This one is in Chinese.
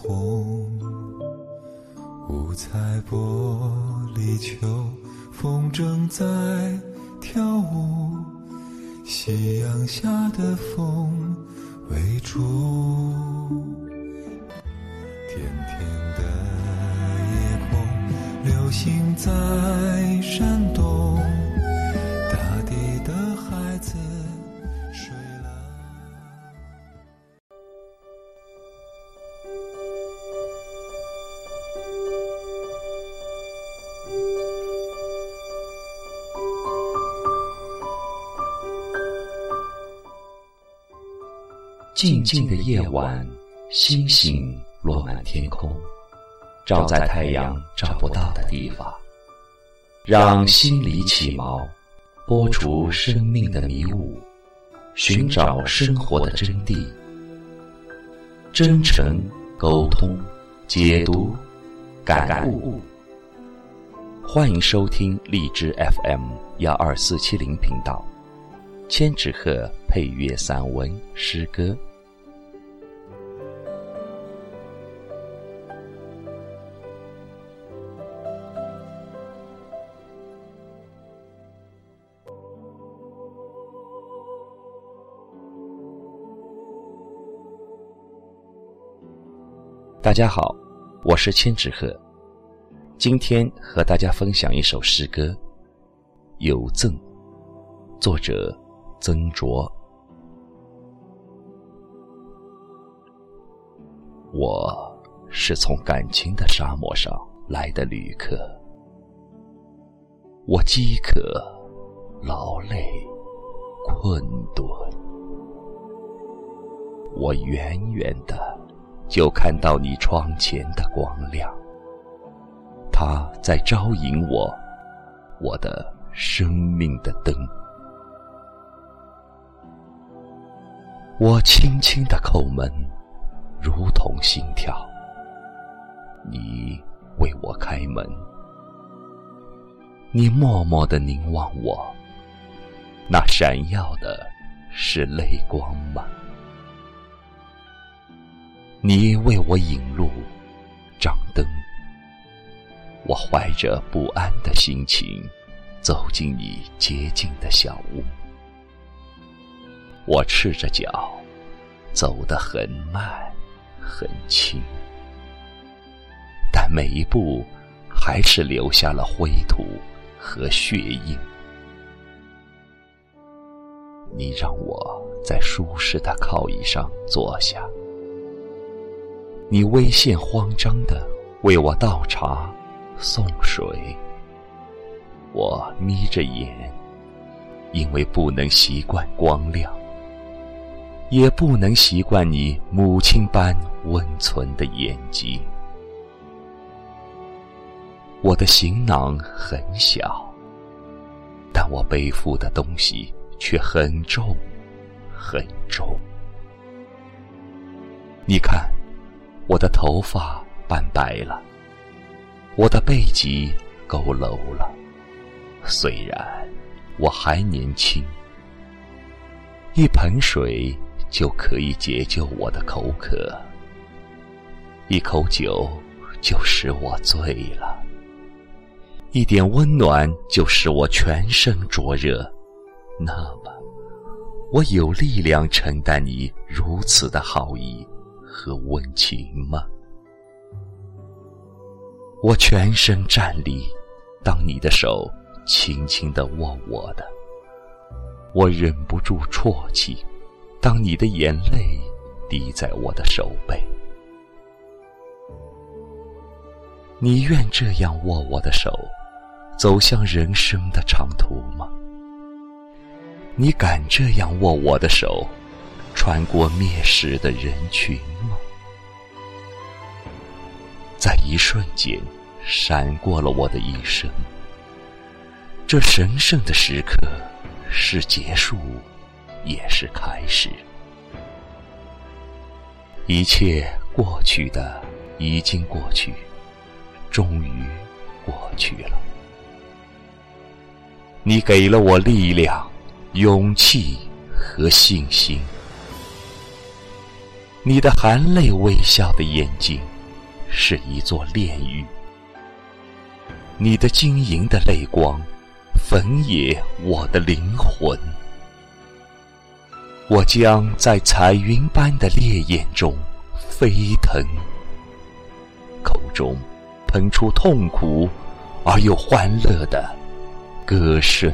红？五彩玻璃球，风筝在跳舞，夕阳下的风微出，甜甜的夜空，流星在闪动，静静的夜晚，星星落满天空，照在太阳照不到的地方，让心里起锚，拨除生命的迷雾，寻找生活的真谛。真诚沟通，解读感悟。欢迎收听荔枝 FM 幺二四七零频道，千纸鹤配乐散文诗歌。大家好，我是千纸鹤，今天和大家分享一首诗歌《有赠》，作者曾卓。我是从感情的沙漠上来的旅客，我饥渴、劳累、困顿，我远远的。就看到你窗前的光亮，它在招引我，我的生命的灯。我轻轻的叩门，如同心跳。你为我开门，你默默的凝望我，那闪耀的是泪光吗？你为我引路，掌灯。我怀着不安的心情，走进你洁净的小屋。我赤着脚，走得很慢，很轻，但每一步还是留下了灰土和血印。你让我在舒适的靠椅上坐下。你微现慌张的为我倒茶送水，我眯着眼，因为不能习惯光亮，也不能习惯你母亲般温存的眼睛。我的行囊很小，但我背负的东西却很重，很重。你看。我的头发半白了，我的背脊佝偻了。虽然我还年轻，一盆水就可以解救我的口渴，一口酒就使我醉了，一点温暖就使我全身灼热。那么，我有力量承担你如此的好意。和温情吗？我全身站立，当你的手轻轻的握我的，我忍不住啜泣，当你的眼泪滴在我的手背。你愿这样握我的手，走向人生的长途吗？你敢这样握我的手？穿过灭世的人群吗？在一瞬间，闪过了我的一生。这神圣的时刻，是结束，也是开始。一切过去的已经过去，终于过去了。你给了我力量、勇气和信心。你的含泪微笑的眼睛，是一座炼狱。你的晶莹的泪光，焚也我的灵魂。我将在彩云般的烈焰中飞腾，口中喷出痛苦而又欢乐的歌声。